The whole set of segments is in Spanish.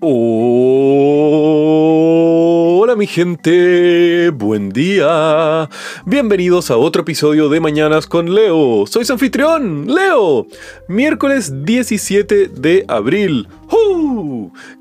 Hola mi gente, buen día. Bienvenidos a otro episodio de Mañanas con Leo. Soy su anfitrión, Leo. Miércoles 17 de abril.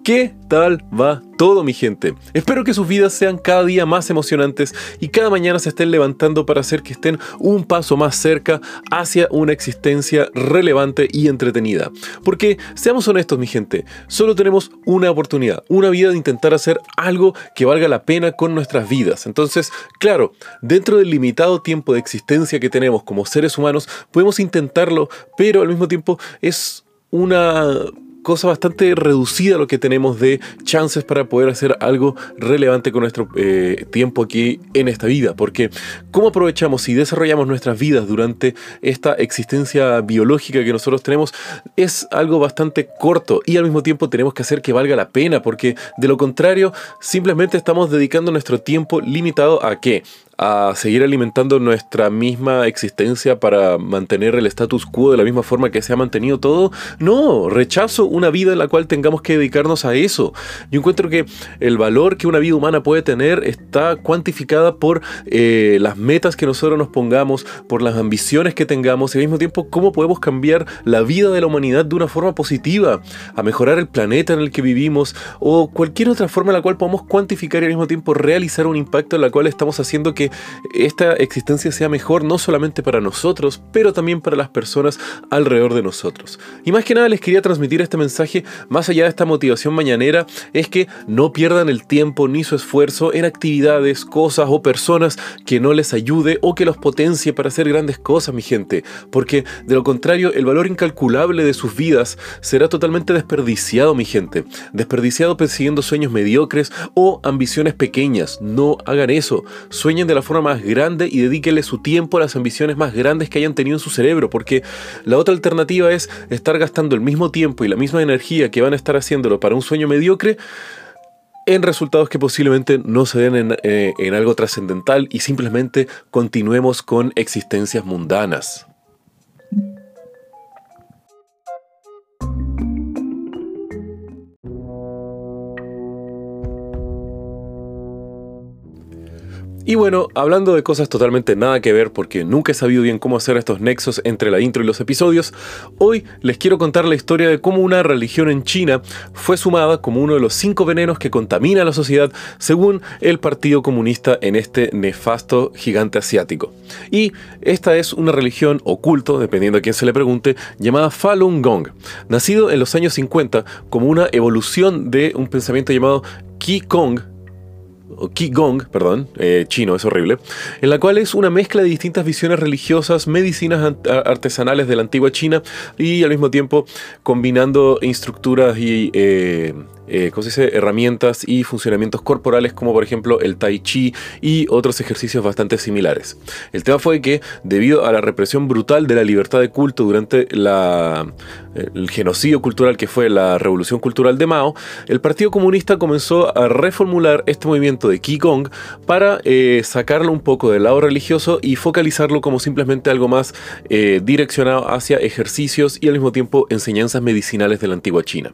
¿Qué tal va todo mi gente? Espero que sus vidas sean cada día más emocionantes y cada mañana se estén levantando para hacer que estén un paso más cerca hacia una existencia relevante y entretenida. Porque, seamos honestos mi gente, solo tenemos una oportunidad, una vida de intentar hacer algo que valga la pena con nuestras vidas. Entonces, claro, dentro del limitado tiempo de existencia que tenemos como seres humanos, podemos intentarlo, pero al mismo tiempo es una cosa bastante reducida lo que tenemos de chances para poder hacer algo relevante con nuestro eh, tiempo aquí en esta vida. Porque cómo aprovechamos y desarrollamos nuestras vidas durante esta existencia biológica que nosotros tenemos es algo bastante corto y al mismo tiempo tenemos que hacer que valga la pena porque de lo contrario simplemente estamos dedicando nuestro tiempo limitado a qué? A seguir alimentando nuestra misma existencia para mantener el status quo de la misma forma que se ha mantenido todo. No, rechazo una vida en la cual tengamos que dedicarnos a eso. Yo encuentro que el valor que una vida humana puede tener está cuantificada por eh, las metas que nosotros nos pongamos, por las ambiciones que tengamos y al mismo tiempo cómo podemos cambiar la vida de la humanidad de una forma positiva, a mejorar el planeta en el que vivimos o cualquier otra forma en la cual podamos cuantificar y al mismo tiempo realizar un impacto en la cual estamos haciendo que esta existencia sea mejor no solamente para nosotros, pero también para las personas alrededor de nosotros. Y más que nada les quería transmitir este mensaje, más allá de esta motivación mañanera, es que no pierdan el tiempo ni su esfuerzo en actividades, cosas o personas que no les ayude o que los potencie para hacer grandes cosas, mi gente, porque de lo contrario el valor incalculable de sus vidas será totalmente desperdiciado, mi gente, desperdiciado persiguiendo sueños mediocres o ambiciones pequeñas. No hagan eso, sueñen de la forma más grande y dedíquenle su tiempo a las ambiciones más grandes que hayan tenido en su cerebro, porque la otra alternativa es estar gastando el mismo tiempo y la misma energía que van a estar haciéndolo para un sueño mediocre en resultados que posiblemente no se den en, eh, en algo trascendental y simplemente continuemos con existencias mundanas. Y bueno, hablando de cosas totalmente nada que ver porque nunca he sabido bien cómo hacer estos nexos entre la intro y los episodios, hoy les quiero contar la historia de cómo una religión en China fue sumada como uno de los cinco venenos que contamina la sociedad según el Partido Comunista en este nefasto gigante asiático. Y esta es una religión oculto, dependiendo a quién se le pregunte, llamada Falun Gong, nacido en los años 50 como una evolución de un pensamiento llamado Qigong, perdón, eh, chino, es horrible, en la cual es una mezcla de distintas visiones religiosas, medicinas artesanales de la antigua China y al mismo tiempo combinando instructuras y eh, eh, herramientas y funcionamientos corporales como por ejemplo el tai chi y otros ejercicios bastante similares. El tema fue que debido a la represión brutal de la libertad de culto durante la, el genocidio cultural que fue la revolución cultural de Mao, el Partido Comunista comenzó a reformular este movimiento de Qigong para eh, sacarlo un poco del lado religioso y focalizarlo como simplemente algo más eh, direccionado hacia ejercicios y al mismo tiempo enseñanzas medicinales de la antigua China.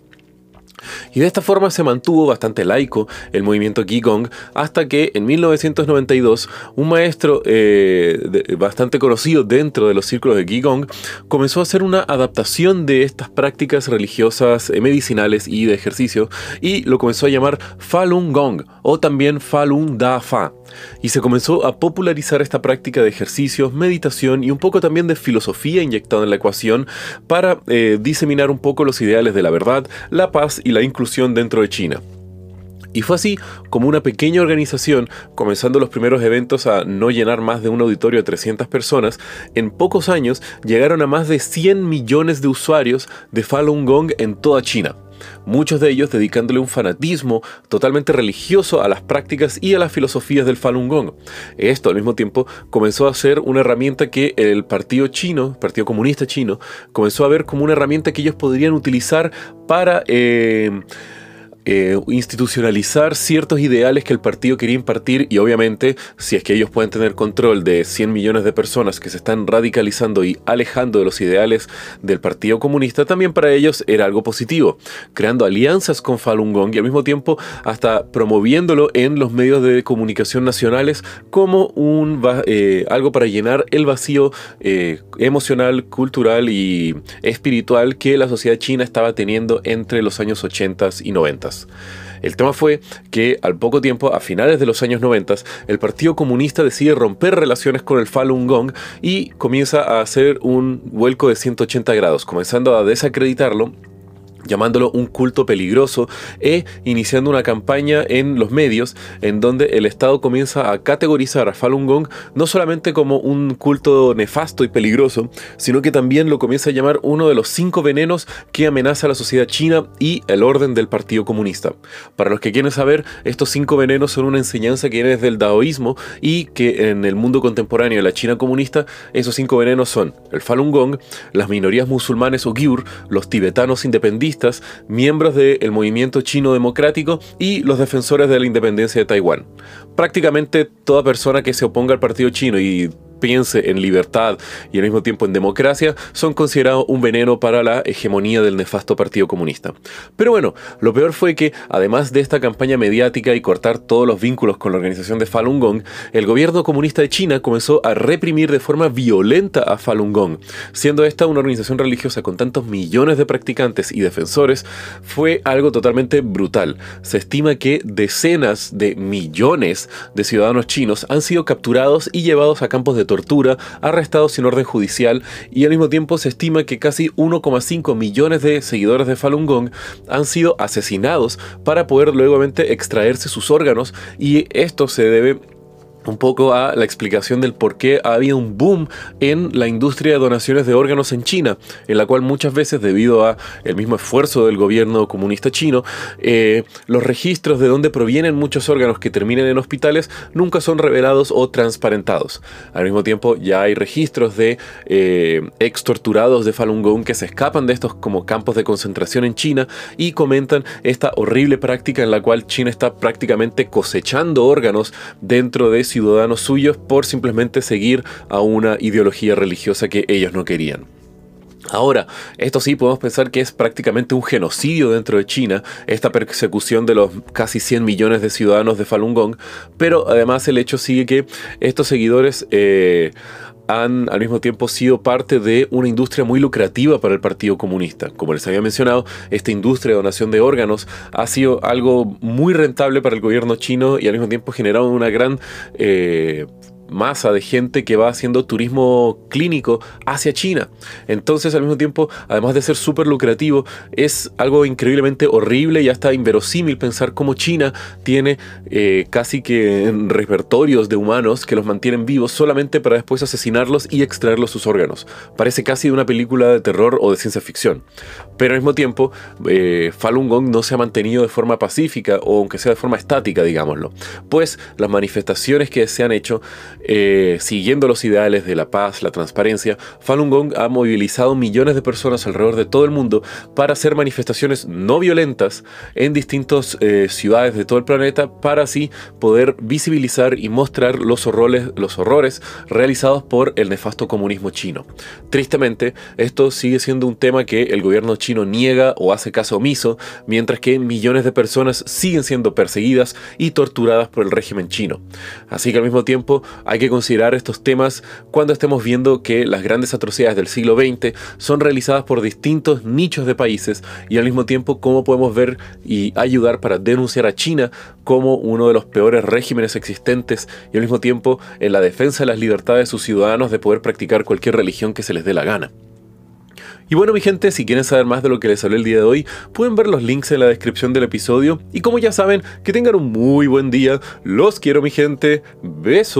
Y de esta forma se mantuvo bastante laico el movimiento Qigong hasta que en 1992 un maestro eh, bastante conocido dentro de los círculos de Qigong comenzó a hacer una adaptación de estas prácticas religiosas, eh, medicinales y de ejercicio y lo comenzó a llamar Falun Gong o también Falun Dafa y se comenzó a popularizar esta práctica de ejercicios, meditación y un poco también de filosofía inyectada en la ecuación para eh, diseminar un poco los ideales de la verdad, la paz y la inclusión dentro de China. Y fue así como una pequeña organización, comenzando los primeros eventos a no llenar más de un auditorio de 300 personas, en pocos años llegaron a más de 100 millones de usuarios de Falun Gong en toda China muchos de ellos dedicándole un fanatismo totalmente religioso a las prácticas y a las filosofías del Falun Gong. Esto al mismo tiempo comenzó a ser una herramienta que el Partido Chino, Partido Comunista Chino, comenzó a ver como una herramienta que ellos podrían utilizar para... Eh, eh, institucionalizar ciertos ideales que el partido quería impartir y obviamente si es que ellos pueden tener control de 100 millones de personas que se están radicalizando y alejando de los ideales del Partido Comunista, también para ellos era algo positivo, creando alianzas con Falun Gong y al mismo tiempo hasta promoviéndolo en los medios de comunicación nacionales como un, eh, algo para llenar el vacío eh, emocional, cultural y espiritual que la sociedad china estaba teniendo entre los años 80 y 90. El tema fue que al poco tiempo, a finales de los años 90, el Partido Comunista decide romper relaciones con el Falun Gong y comienza a hacer un vuelco de 180 grados, comenzando a desacreditarlo llamándolo un culto peligroso e iniciando una campaña en los medios en donde el Estado comienza a categorizar a Falun Gong no solamente como un culto nefasto y peligroso, sino que también lo comienza a llamar uno de los cinco venenos que amenaza a la sociedad china y el orden del Partido Comunista. Para los que quieren saber, estos cinco venenos son una enseñanza que viene desde el daoísmo y que en el mundo contemporáneo de la China comunista, esos cinco venenos son el Falun Gong, las minorías musulmanes o Gyur, los tibetanos miembros del movimiento chino democrático y los defensores de la independencia de Taiwán. Prácticamente toda persona que se oponga al partido chino y piense en libertad y al mismo tiempo en democracia son considerados un veneno para la hegemonía del nefasto Partido Comunista. Pero bueno, lo peor fue que, además de esta campaña mediática y cortar todos los vínculos con la organización de Falun Gong, el gobierno comunista de China comenzó a reprimir de forma violenta a Falun Gong. Siendo esta una organización religiosa con tantos millones de practicantes y defensores, fue algo totalmente brutal. Se estima que decenas de millones de ciudadanos chinos han sido capturados y llevados a campos de tortura, arrestados sin orden judicial y al mismo tiempo se estima que casi 1,5 millones de seguidores de Falun Gong han sido asesinados para poder luego extraerse sus órganos y esto se debe un poco a la explicación del por qué ha habido un boom en la industria de donaciones de órganos en China, en la cual muchas veces, debido a el mismo esfuerzo del gobierno comunista chino, eh, los registros de dónde provienen muchos órganos que terminen en hospitales nunca son revelados o transparentados. Al mismo tiempo, ya hay registros de eh, ex torturados de Falun Gong que se escapan de estos como campos de concentración en China y comentan esta horrible práctica en la cual China está prácticamente cosechando órganos dentro de ciudadanos suyos por simplemente seguir a una ideología religiosa que ellos no querían. Ahora, esto sí podemos pensar que es prácticamente un genocidio dentro de China, esta persecución de los casi 100 millones de ciudadanos de Falun Gong, pero además el hecho sigue que estos seguidores eh, han al mismo tiempo sido parte de una industria muy lucrativa para el Partido Comunista. Como les había mencionado, esta industria de donación de órganos ha sido algo muy rentable para el gobierno chino y al mismo tiempo generado una gran eh, masa de gente que va haciendo turismo clínico hacia China. Entonces, al mismo tiempo, además de ser súper lucrativo, es algo increíblemente horrible y hasta inverosímil pensar cómo China tiene eh, casi que repertorios de humanos que los mantienen vivos solamente para después asesinarlos y extraerlos sus órganos. Parece casi de una película de terror o de ciencia ficción. Pero al mismo tiempo, eh, Falun Gong no se ha mantenido de forma pacífica o aunque sea de forma estática, digámoslo. Pues las manifestaciones que se han hecho eh, siguiendo los ideales de la paz, la transparencia, Falun Gong ha movilizado millones de personas alrededor de todo el mundo para hacer manifestaciones no violentas en distintas eh, ciudades de todo el planeta para así poder visibilizar y mostrar los horrores, los horrores realizados por el nefasto comunismo chino. Tristemente, esto sigue siendo un tema que el gobierno chino niega o hace caso omiso, mientras que millones de personas siguen siendo perseguidas y torturadas por el régimen chino. Así que al mismo tiempo hay que considerar estos temas cuando estemos viendo que las grandes atrocidades del siglo XX son realizadas por distintos nichos de países y al mismo tiempo cómo podemos ver y ayudar para denunciar a China como uno de los peores regímenes existentes y al mismo tiempo en la defensa de las libertades de sus ciudadanos de poder practicar cualquier religión que se les dé la gana. Y bueno mi gente, si quieren saber más de lo que les hablé el día de hoy, pueden ver los links en la descripción del episodio. Y como ya saben, que tengan un muy buen día. Los quiero mi gente. Besos.